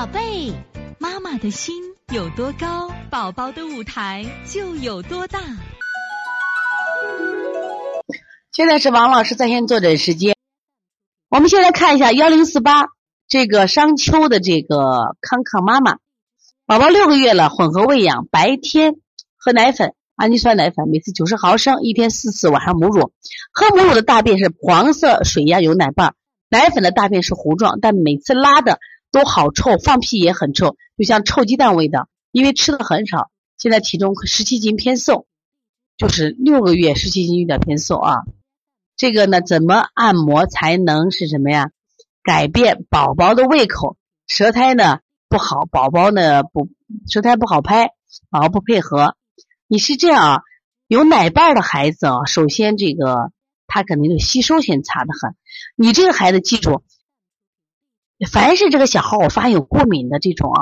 宝贝，妈妈的心有多高，宝宝的舞台就有多大。现在是王老师在线坐诊时间，我们先来看一下幺零四八这个商丘的这个康康妈妈，宝宝六个月了，混合喂养，白天喝奶粉，氨基酸奶粉，每次九十毫升，一天四次，晚上母乳。喝母乳的大便是黄色水样有奶瓣，奶粉的大便是糊状，但每次拉的都好臭，放屁也很臭，就像臭鸡蛋味道。因为吃的很少，现在体重十七斤偏瘦，就是六个月十七斤有点偏瘦啊。这个呢，怎么按摩才能是什么呀？改变宝宝的胃口，舌苔呢不好，宝宝呢不舌苔不好拍，宝宝不配合。你是这样啊？有奶瓣的孩子啊，首先这个他肯定就吸收先差的很。你这个孩子记住，凡是这个小孩我发现有过敏的这种啊，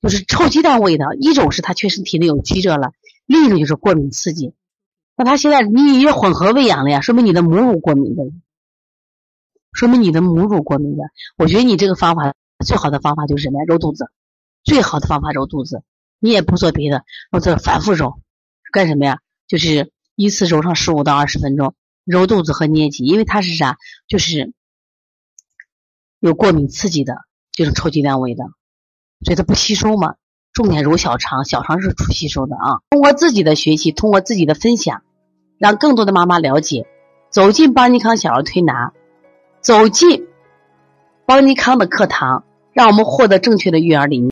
就是臭鸡蛋味的，一种是他确实体内有积热了，另一种就是过敏刺激。那他现在你也混合喂养了呀，说明你的母乳过敏的，说明你的母乳过敏的。我觉得你这个方法最好的方法就是什么呀？揉肚子，最好的方法揉肚子，你也不做别的，我这反复揉，干什么呀？就是一次揉上十五到二十分钟，揉肚子和捏脊，因为它是啥？就是有过敏刺激的，就是臭鸡蛋味的，所以它不吸收嘛。重点揉小肠，小肠是出吸收的啊。通过自己的学习，通过自己的分享，让更多的妈妈了解，走进邦尼康小儿推拿，走进邦尼康的课堂，让我们获得正确的育儿理念。